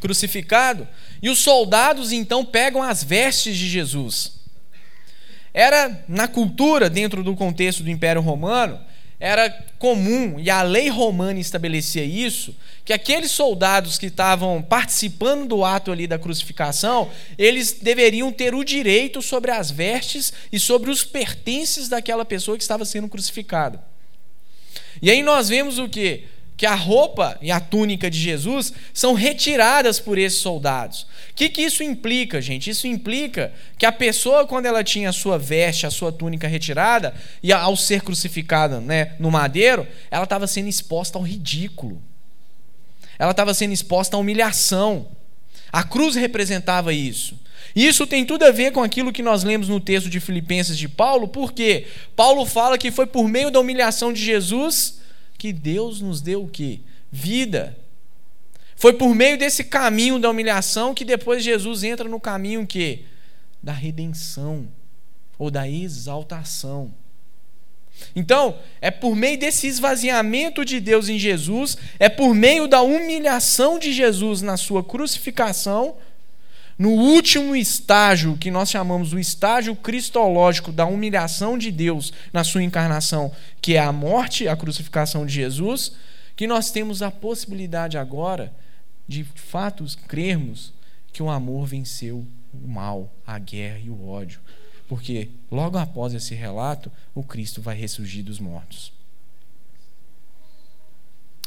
crucificado, e os soldados, então, pegam as vestes de Jesus. Era na cultura, dentro do contexto do Império Romano, era comum, e a lei romana estabelecia isso, que aqueles soldados que estavam participando do ato ali da crucificação, eles deveriam ter o direito sobre as vestes e sobre os pertences daquela pessoa que estava sendo crucificada. E aí nós vemos o que? Que a roupa e a túnica de Jesus são retiradas por esses soldados. O que, que isso implica, gente? Isso implica que a pessoa, quando ela tinha a sua veste, a sua túnica retirada, e ao ser crucificada né, no madeiro, ela estava sendo exposta ao ridículo. Ela estava sendo exposta à humilhação. A cruz representava isso. Isso tem tudo a ver com aquilo que nós lemos no texto de Filipenses de Paulo, porque Paulo fala que foi por meio da humilhação de Jesus que Deus nos deu o quê? Vida. Foi por meio desse caminho da humilhação que depois Jesus entra no caminho que da redenção ou da exaltação. Então, é por meio desse esvaziamento de Deus em Jesus, é por meio da humilhação de Jesus na sua crucificação, no último estágio, que nós chamamos o estágio cristológico da humilhação de Deus na sua encarnação, que é a morte, a crucificação de Jesus, que nós temos a possibilidade agora de, de fato, crermos que o amor venceu o mal, a guerra e o ódio. Porque logo após esse relato, o Cristo vai ressurgir dos mortos.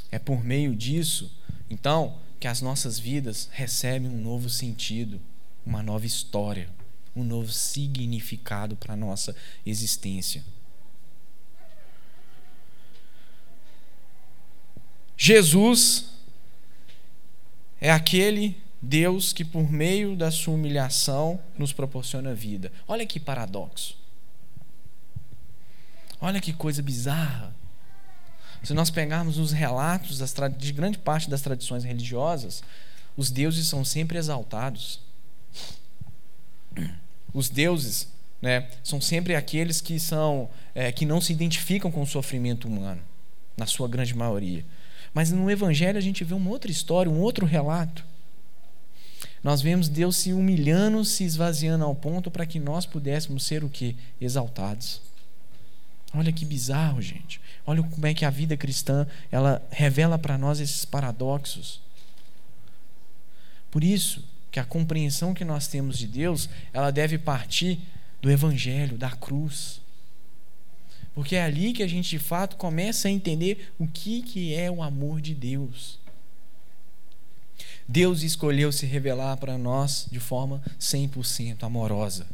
É por meio disso, então, que as nossas vidas recebem um novo sentido, uma nova história, um novo significado para a nossa existência. Jesus é aquele Deus que, por meio da sua humilhação, nos proporciona vida. Olha que paradoxo. Olha que coisa bizarra. Se nós pegarmos os relatos de grande parte das tradições religiosas, os deuses são sempre exaltados. Os deuses né, são sempre aqueles que são é, que não se identificam com o sofrimento humano, na sua grande maioria. Mas no Evangelho a gente vê uma outra história, um outro relato. Nós vemos Deus se humilhando, se esvaziando ao ponto para que nós pudéssemos ser o que? Exaltados. Olha que bizarro, gente. Olha como é que a vida cristã, ela revela para nós esses paradoxos. Por isso que a compreensão que nós temos de Deus, ela deve partir do evangelho, da cruz. Porque é ali que a gente de fato começa a entender o que que é o amor de Deus. Deus escolheu se revelar para nós de forma 100% amorosa.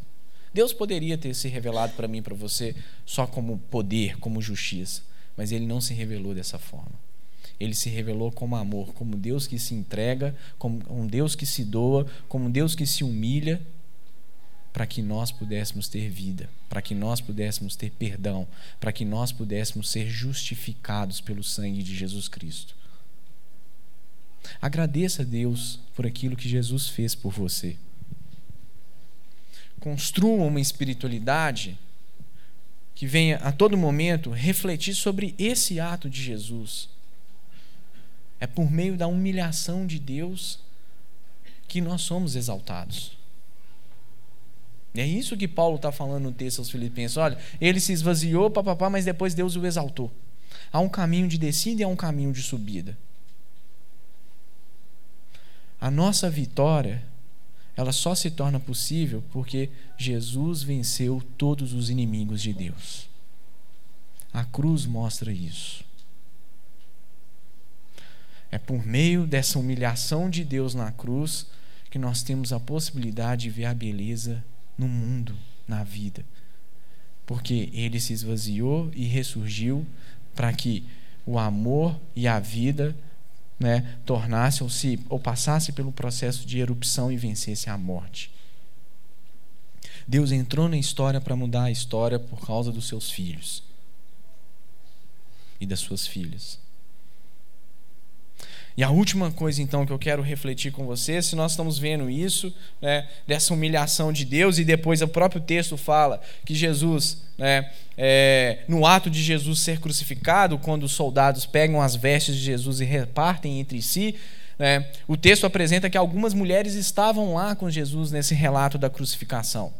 Deus poderia ter se revelado para mim para você só como poder, como justiça, mas ele não se revelou dessa forma. Ele se revelou como amor, como Deus que se entrega, como um Deus que se doa, como um Deus que se humilha para que nós pudéssemos ter vida, para que nós pudéssemos ter perdão, para que nós pudéssemos ser justificados pelo sangue de Jesus Cristo. Agradeça a Deus por aquilo que Jesus fez por você. Construa uma espiritualidade que venha a todo momento refletir sobre esse ato de Jesus. É por meio da humilhação de Deus que nós somos exaltados. É isso que Paulo está falando no texto aos Filipenses. Olha, ele se esvaziou, papapá, mas depois Deus o exaltou. Há um caminho de descida e há um caminho de subida. A nossa vitória, ela só se torna possível porque Jesus venceu todos os inimigos de Deus. A cruz mostra isso. É por meio dessa humilhação de Deus na cruz que nós temos a possibilidade de ver a beleza no mundo, na vida. Porque ele se esvaziou e ressurgiu para que o amor e a vida né, tornassem se ou passasse pelo processo de erupção e vencesse a morte. Deus entrou na história para mudar a história por causa dos seus filhos e das suas filhas. E a última coisa, então, que eu quero refletir com você, se nós estamos vendo isso, né, dessa humilhação de Deus, e depois o próprio texto fala que Jesus, né, é, no ato de Jesus ser crucificado, quando os soldados pegam as vestes de Jesus e repartem entre si, né, o texto apresenta que algumas mulheres estavam lá com Jesus nesse relato da crucificação.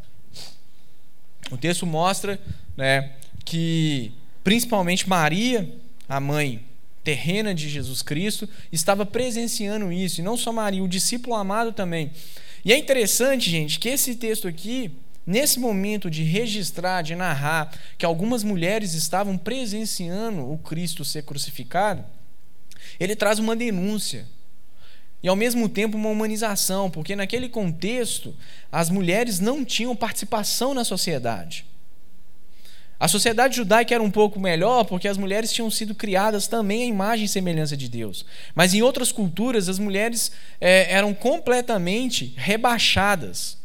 O texto mostra né, que, principalmente Maria, a mãe terrena de Jesus Cristo, estava presenciando isso, e não só Maria, o discípulo amado também. E é interessante, gente, que esse texto aqui, nesse momento de registrar, de narrar que algumas mulheres estavam presenciando o Cristo ser crucificado, ele traz uma denúncia. E ao mesmo tempo uma humanização, porque naquele contexto as mulheres não tinham participação na sociedade. A sociedade judaica era um pouco melhor porque as mulheres tinham sido criadas também à imagem e semelhança de Deus. Mas em outras culturas, as mulheres é, eram completamente rebaixadas.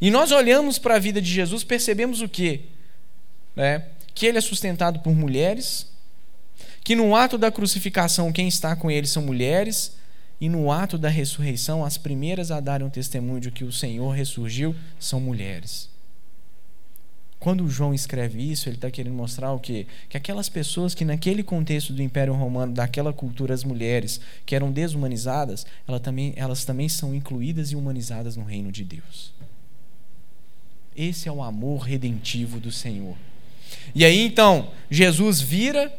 E nós olhamos para a vida de Jesus, percebemos o quê? É, que ele é sustentado por mulheres, que no ato da crucificação quem está com ele são mulheres, e no ato da ressurreição as primeiras a darem um testemunho de que o Senhor ressurgiu são mulheres. Quando João escreve isso, ele está querendo mostrar o quê? Que aquelas pessoas que, naquele contexto do Império Romano, daquela cultura, as mulheres que eram desumanizadas, elas também, elas também são incluídas e humanizadas no reino de Deus. Esse é o amor redentivo do Senhor. E aí então, Jesus vira.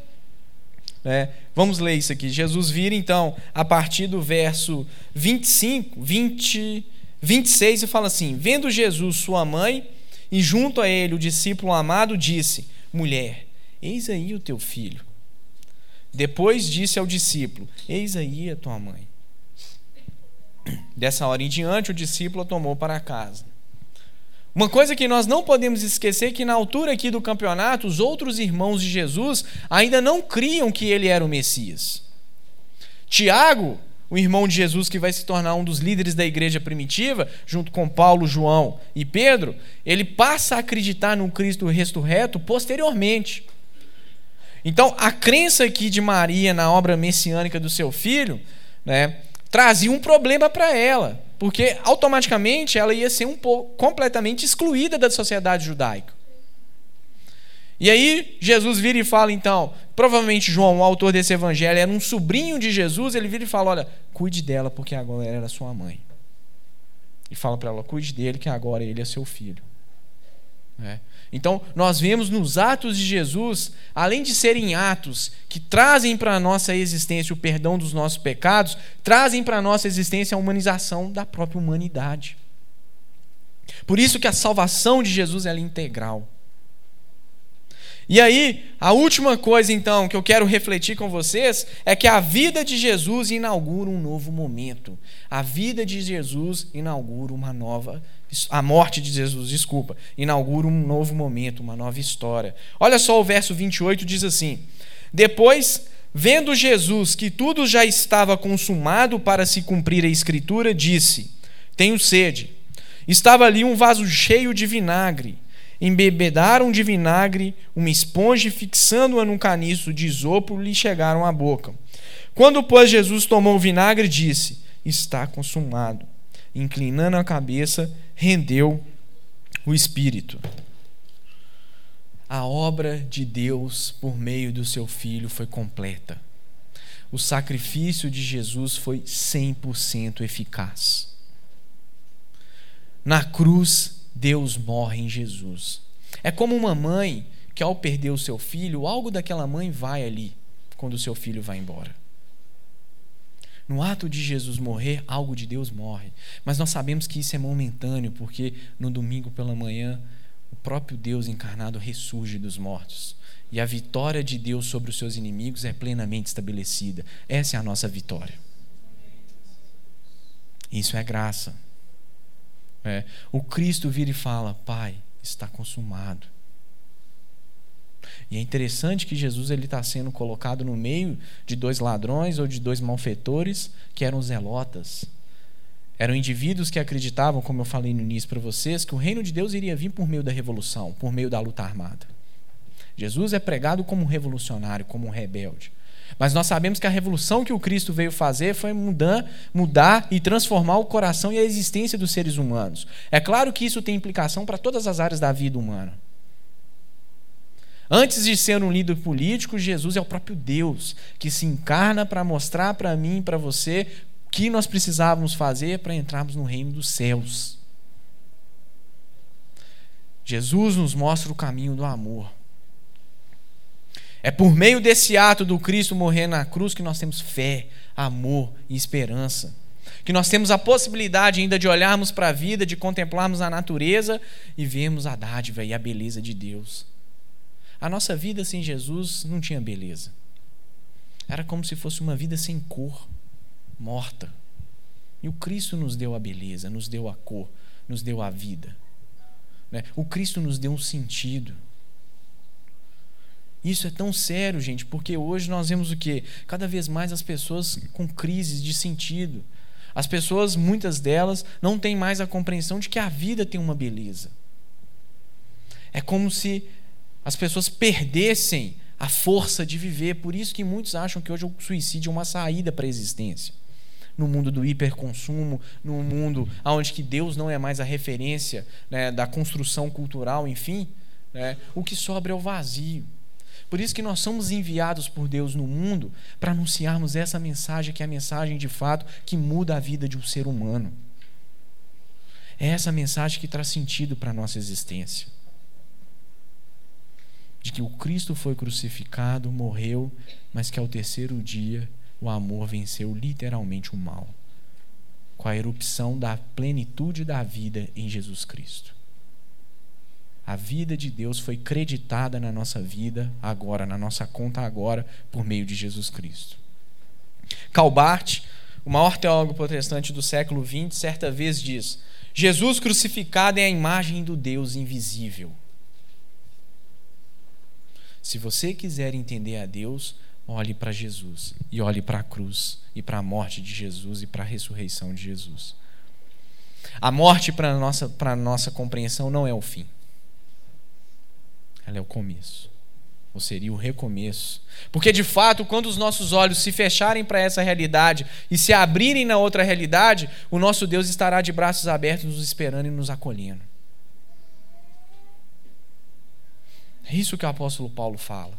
Né? Vamos ler isso aqui. Jesus vira então, a partir do verso 25, 20, 26, e fala assim: Vendo Jesus, sua mãe e junto a ele o discípulo amado disse: Mulher, eis aí o teu filho. Depois disse ao discípulo: Eis aí a tua mãe. Dessa hora em diante, o discípulo a tomou para casa. Uma coisa que nós não podemos esquecer é que na altura aqui do campeonato, os outros irmãos de Jesus ainda não criam que ele era o Messias. Tiago o irmão de Jesus que vai se tornar um dos líderes da igreja primitiva, junto com Paulo, João e Pedro, ele passa a acreditar no Cristo ressurreto posteriormente. Então, a crença aqui de Maria na obra messiânica do seu filho, né, trazia um problema para ela, porque automaticamente ela ia ser um completamente excluída da sociedade judaica. E aí Jesus vira e fala então, provavelmente João, o autor desse evangelho, era um sobrinho de Jesus, ele vira e fala, olha, cuide dela porque agora ela era sua mãe. E fala para ela, cuide dele que agora ele é seu filho. É. Então, nós vemos nos atos de Jesus, além de serem atos que trazem para a nossa existência o perdão dos nossos pecados, trazem para a nossa existência a humanização da própria humanidade. Por isso que a salvação de Jesus é integral. E aí, a última coisa então que eu quero refletir com vocês é que a vida de Jesus inaugura um novo momento. A vida de Jesus inaugura uma nova a morte de Jesus, desculpa, inaugura um novo momento, uma nova história. Olha só o verso 28 diz assim: Depois, vendo Jesus que tudo já estava consumado para se cumprir a escritura, disse: Tenho sede. Estava ali um vaso cheio de vinagre embebedaram de vinagre uma esponja e, fixando-a num caniço de isopo, lhe chegaram à boca. Quando, pois, Jesus tomou o vinagre, disse: Está consumado. Inclinando a cabeça, rendeu o espírito. A obra de Deus por meio do seu filho foi completa. O sacrifício de Jesus foi 100% eficaz. Na cruz, Deus morre em Jesus. É como uma mãe que, ao perder o seu filho, algo daquela mãe vai ali quando o seu filho vai embora. No ato de Jesus morrer, algo de Deus morre. Mas nós sabemos que isso é momentâneo, porque no domingo pela manhã, o próprio Deus encarnado ressurge dos mortos. E a vitória de Deus sobre os seus inimigos é plenamente estabelecida. Essa é a nossa vitória. Isso é graça. É. O Cristo vira e fala: Pai, está consumado. E é interessante que Jesus ele está sendo colocado no meio de dois ladrões ou de dois malfeitores que eram zelotas. Eram indivíduos que acreditavam, como eu falei no início para vocês, que o reino de Deus iria vir por meio da revolução, por meio da luta armada. Jesus é pregado como um revolucionário, como um rebelde. Mas nós sabemos que a revolução que o Cristo veio fazer foi mudar, mudar e transformar o coração e a existência dos seres humanos. É claro que isso tem implicação para todas as áreas da vida humana. Antes de ser um líder político, Jesus é o próprio Deus que se encarna para mostrar para mim e para você o que nós precisávamos fazer para entrarmos no reino dos céus. Jesus nos mostra o caminho do amor. É por meio desse ato do Cristo morrer na cruz que nós temos fé, amor e esperança. Que nós temos a possibilidade ainda de olharmos para a vida, de contemplarmos a natureza e vermos a dádiva e a beleza de Deus. A nossa vida sem Jesus não tinha beleza. Era como se fosse uma vida sem cor, morta. E o Cristo nos deu a beleza, nos deu a cor, nos deu a vida. Né? O Cristo nos deu um sentido. Isso é tão sério, gente, porque hoje nós vemos o quê? Cada vez mais as pessoas com crises de sentido. As pessoas, muitas delas, não têm mais a compreensão de que a vida tem uma beleza. É como se as pessoas perdessem a força de viver. Por isso que muitos acham que hoje o suicídio é uma saída para a existência. No mundo do hiperconsumo, no mundo onde que Deus não é mais a referência né, da construção cultural, enfim, né, o que sobra é o vazio. Por isso que nós somos enviados por Deus no mundo para anunciarmos essa mensagem, que é a mensagem de fato que muda a vida de um ser humano. É essa mensagem que traz sentido para a nossa existência. De que o Cristo foi crucificado, morreu, mas que ao terceiro dia o amor venceu literalmente o mal, com a erupção da plenitude da vida em Jesus Cristo. A vida de Deus foi creditada na nossa vida agora, na nossa conta agora, por meio de Jesus Cristo. Calbart, o maior teólogo protestante do século XX, certa vez diz: Jesus crucificado é a imagem do Deus invisível. Se você quiser entender a Deus, olhe para Jesus e olhe para a cruz e para a morte de Jesus e para a ressurreição de Jesus. A morte, para a nossa, nossa compreensão, não é o fim ela é o começo. Ou seria o recomeço. Porque, de fato, quando os nossos olhos se fecharem para essa realidade e se abrirem na outra realidade, o nosso Deus estará de braços abertos, nos esperando e nos acolhendo. É isso que o apóstolo Paulo fala.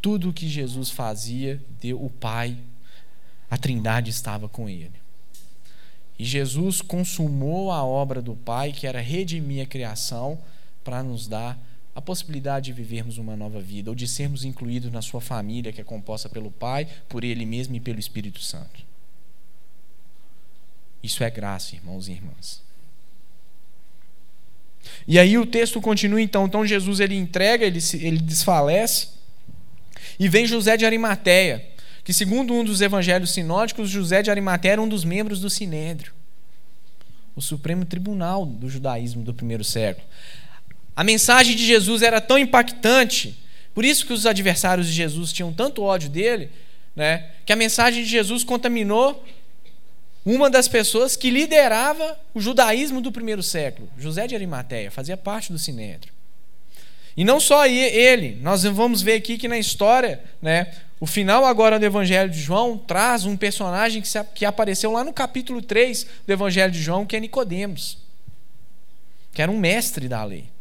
Tudo o que Jesus fazia, o Pai, a Trindade estava com ele. E Jesus consumou a obra do Pai, que era redimir a criação para nos dar a possibilidade de vivermos uma nova vida, ou de sermos incluídos na sua família, que é composta pelo Pai, por Ele mesmo e pelo Espírito Santo. Isso é graça, irmãos e irmãs. E aí o texto continua então. Então Jesus ele entrega, ele, ele desfalece. E vem José de Arimateia, que segundo um dos evangelhos sinóticos, José de Arimateia era um dos membros do Sinédrio, o Supremo Tribunal do judaísmo do primeiro século. A mensagem de Jesus era tão impactante, por isso que os adversários de Jesus tinham tanto ódio dele, né, que a mensagem de Jesus contaminou uma das pessoas que liderava o judaísmo do primeiro século, José de Arimateia, fazia parte do Sinédrio. E não só ele, nós vamos ver aqui que na história, né, o final agora do Evangelho de João traz um personagem que, se, que apareceu lá no capítulo 3 do Evangelho de João, que é Nicodemos, que era um mestre da lei.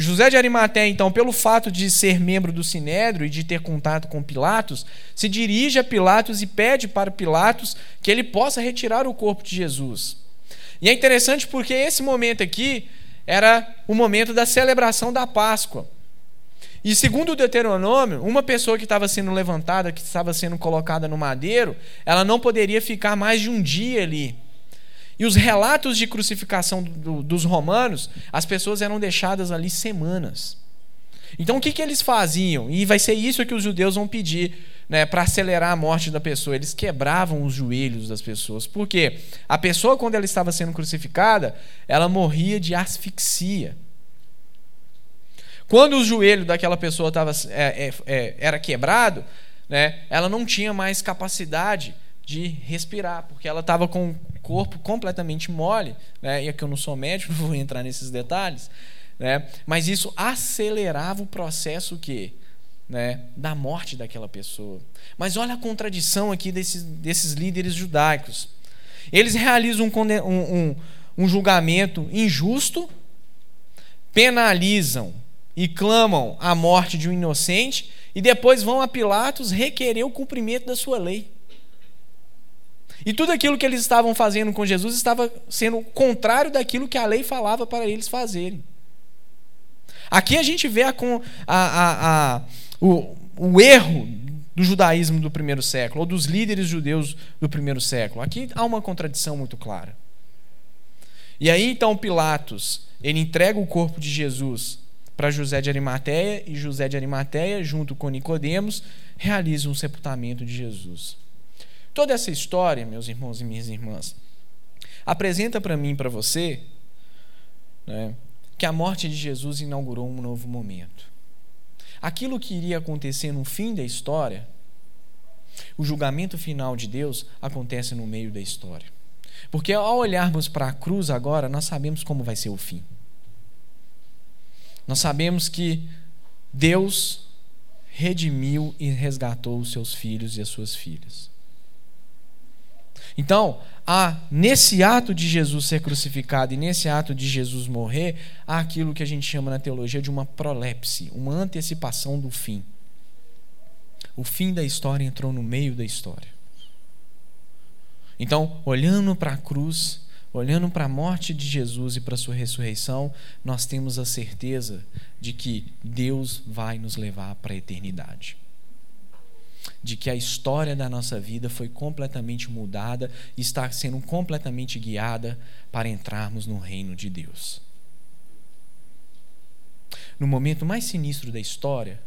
José de Arimaté, então, pelo fato de ser membro do Sinédrio e de ter contato com Pilatos, se dirige a Pilatos e pede para Pilatos que ele possa retirar o corpo de Jesus. E é interessante porque esse momento aqui era o momento da celebração da Páscoa. E segundo o Deuteronômio, uma pessoa que estava sendo levantada, que estava sendo colocada no madeiro, ela não poderia ficar mais de um dia ali. E os relatos de crucificação do, dos romanos, as pessoas eram deixadas ali semanas. Então o que, que eles faziam? E vai ser isso que os judeus vão pedir né, para acelerar a morte da pessoa. Eles quebravam os joelhos das pessoas. Por quê? A pessoa, quando ela estava sendo crucificada, ela morria de asfixia. Quando o joelho daquela pessoa tava, é, é, é, era quebrado, né, ela não tinha mais capacidade de respirar, porque ela estava com o corpo completamente mole, né? e aqui eu não sou médico, não vou entrar nesses detalhes, né? mas isso acelerava o processo que né, da morte daquela pessoa. Mas olha a contradição aqui desses, desses líderes judaicos. Eles realizam um, um, um julgamento injusto, penalizam e clamam a morte de um inocente, e depois vão a Pilatos requerer o cumprimento da sua lei. E tudo aquilo que eles estavam fazendo com Jesus estava sendo contrário daquilo que a lei falava para eles fazerem. Aqui a gente vê a, a, a, o, o erro do judaísmo do primeiro século, ou dos líderes judeus do primeiro século. Aqui há uma contradição muito clara. E aí então Pilatos, ele entrega o corpo de Jesus para José de Arimateia e José de Arimateia, junto com Nicodemos, realizam o sepultamento de Jesus. Toda essa história, meus irmãos e minhas irmãs, apresenta para mim e para você né, que a morte de Jesus inaugurou um novo momento. Aquilo que iria acontecer no fim da história, o julgamento final de Deus acontece no meio da história. Porque ao olharmos para a cruz agora, nós sabemos como vai ser o fim. Nós sabemos que Deus redimiu e resgatou os seus filhos e as suas filhas. Então, há nesse ato de Jesus ser crucificado e nesse ato de Jesus morrer, há aquilo que a gente chama na teologia de uma prolepse, uma antecipação do fim. O fim da história entrou no meio da história. Então, olhando para a cruz, olhando para a morte de Jesus e para a sua ressurreição, nós temos a certeza de que Deus vai nos levar para a eternidade de que a história da nossa vida foi completamente mudada e está sendo completamente guiada para entrarmos no reino de Deus. No momento mais sinistro da história,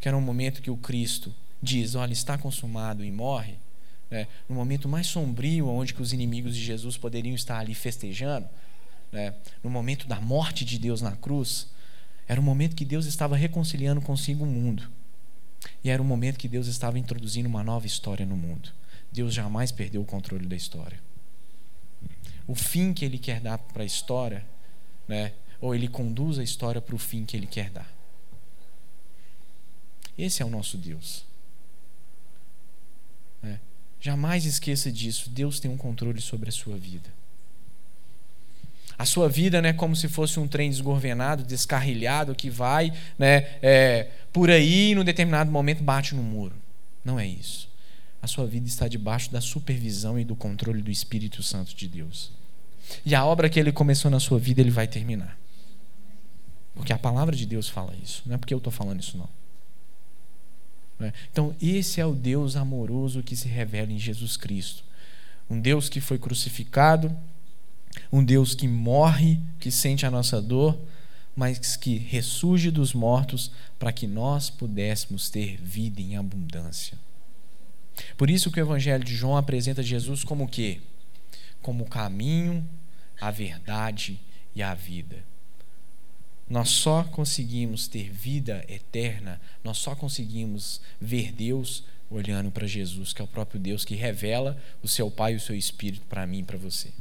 que era um momento que o Cristo diz: Olha, está consumado e morre, né? no momento mais sombrio, onde que os inimigos de Jesus poderiam estar ali festejando, né? no momento da morte de Deus na cruz, era um momento que Deus estava reconciliando consigo o mundo. E era o momento que Deus estava introduzindo uma nova história no mundo. Deus jamais perdeu o controle da história. O fim que Ele quer dar para a história, né, ou Ele conduz a história para o fim que Ele quer dar. Esse é o nosso Deus. É. Jamais esqueça disso. Deus tem um controle sobre a sua vida. A sua vida não é como se fosse um trem desgovernado, descarrilhado, que vai né, é, por aí e num determinado momento bate no muro. Não é isso. A sua vida está debaixo da supervisão e do controle do Espírito Santo de Deus. E a obra que ele começou na sua vida, ele vai terminar. Porque a palavra de Deus fala isso. Não é porque eu estou falando isso, não. É? Então, esse é o Deus amoroso que se revela em Jesus Cristo. Um Deus que foi crucificado, Um Deus que morre, que sente a nossa dor, mas que ressurge dos mortos para que nós pudéssemos ter vida em abundância. Por isso que o Evangelho de João apresenta Jesus como o quê? Como o caminho, a verdade e a vida. Nós só conseguimos ter vida eterna, nós só conseguimos ver Deus olhando para Jesus, que é o próprio Deus que revela o seu Pai e o seu Espírito para mim e para você.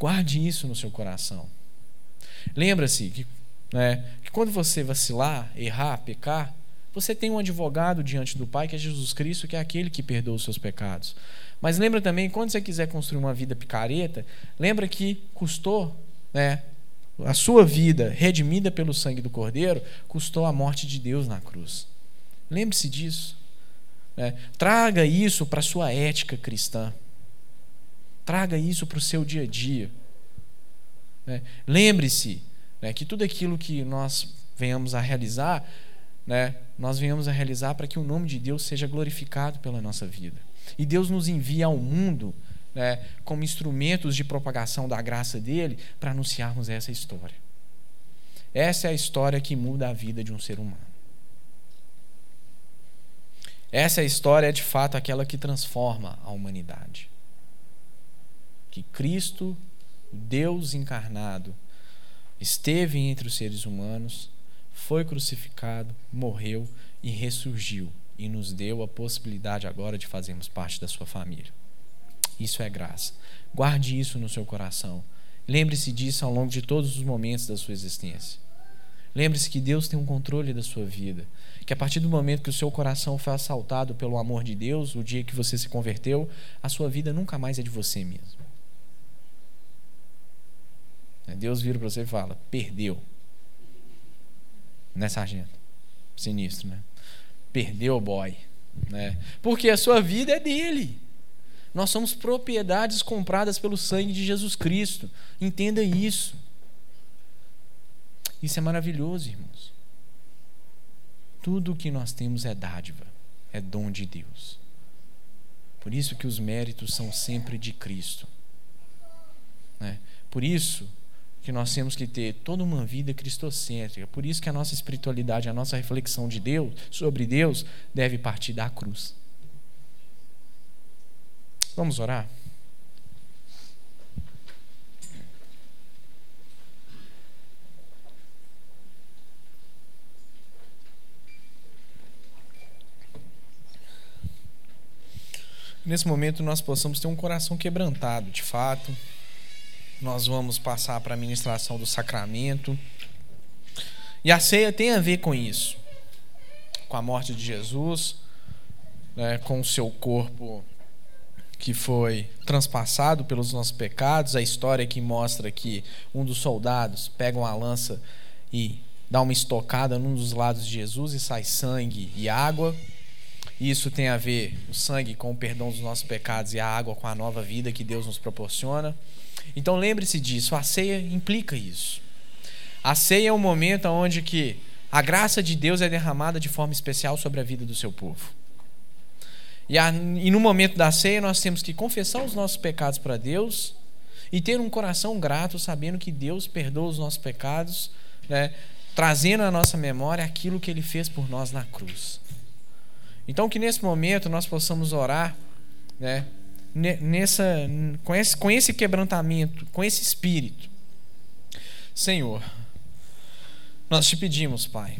Guarde isso no seu coração. Lembra-se que, né, que quando você vacilar, errar, pecar, você tem um advogado diante do Pai, que é Jesus Cristo, que é aquele que perdoa os seus pecados. Mas lembra também, quando você quiser construir uma vida picareta, lembra que custou, né, a sua vida redimida pelo sangue do Cordeiro, custou a morte de Deus na cruz. Lembre-se disso. Né? Traga isso para a sua ética cristã. Traga isso para o seu dia a dia. Né? Lembre-se né, que tudo aquilo que nós venhamos a realizar, né, nós venhamos a realizar para que o nome de Deus seja glorificado pela nossa vida. E Deus nos envia ao mundo né, como instrumentos de propagação da graça dele para anunciarmos essa história. Essa é a história que muda a vida de um ser humano. Essa é história é de fato aquela que transforma a humanidade que Cristo, Deus encarnado, esteve entre os seres humanos, foi crucificado, morreu e ressurgiu e nos deu a possibilidade agora de fazermos parte da sua família. Isso é graça. Guarde isso no seu coração. Lembre-se disso ao longo de todos os momentos da sua existência. Lembre-se que Deus tem um controle da sua vida. Que a partir do momento que o seu coração foi assaltado pelo amor de Deus, o dia que você se converteu, a sua vida nunca mais é de você mesmo. Deus vira para você e fala: perdeu. Né, sargento? Sinistro, né? Perdeu o boy. Né? Porque a sua vida é dele. Nós somos propriedades compradas pelo sangue de Jesus Cristo. Entenda isso. Isso é maravilhoso, irmãos. Tudo o que nós temos é dádiva, é dom de Deus. Por isso que os méritos são sempre de Cristo. Né? Por isso que nós temos que ter toda uma vida cristocêntrica. Por isso que a nossa espiritualidade, a nossa reflexão de Deus, sobre Deus, deve partir da cruz. Vamos orar? Nesse momento nós possamos ter um coração quebrantado, de fato nós vamos passar para a ministração do sacramento. E a ceia tem a ver com isso, com a morte de Jesus, né, com o seu corpo que foi transpassado pelos nossos pecados, a história que mostra que um dos soldados pega uma lança e dá uma estocada num dos lados de Jesus e sai sangue e água. Isso tem a ver o sangue com o perdão dos nossos pecados e a água com a nova vida que Deus nos proporciona. Então lembre-se disso, a ceia implica isso. A ceia é um momento onde que a graça de Deus é derramada de forma especial sobre a vida do seu povo. E, a, e no momento da ceia nós temos que confessar os nossos pecados para Deus e ter um coração grato, sabendo que Deus perdoa os nossos pecados, né, trazendo à nossa memória aquilo que Ele fez por nós na cruz. Então que nesse momento nós possamos orar, né, nessa, com, esse, com esse quebrantamento, com esse espírito. Senhor, nós te pedimos, Pai,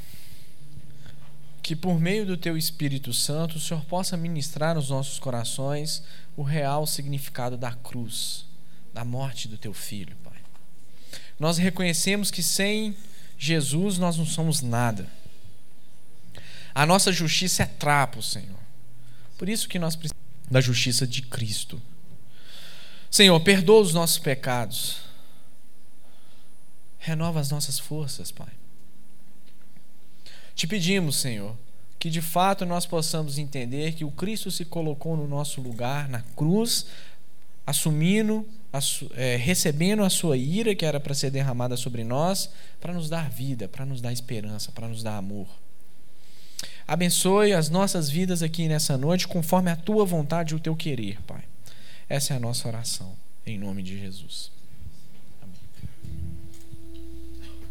que por meio do Teu Espírito Santo o Senhor possa ministrar nos nossos corações o real significado da cruz, da morte do Teu Filho, Pai. Nós reconhecemos que sem Jesus nós não somos nada. A nossa justiça é trapo, Senhor. Por isso que nós precisamos da justiça de Cristo. Senhor, perdoa os nossos pecados. Renova as nossas forças, Pai. Te pedimos, Senhor, que de fato nós possamos entender que o Cristo se colocou no nosso lugar, na cruz, assumindo, é, recebendo a sua ira que era para ser derramada sobre nós, para nos dar vida, para nos dar esperança, para nos dar amor. Abençoe as nossas vidas aqui nessa noite conforme a tua vontade e o teu querer, Pai. Essa é a nossa oração, em nome de Jesus.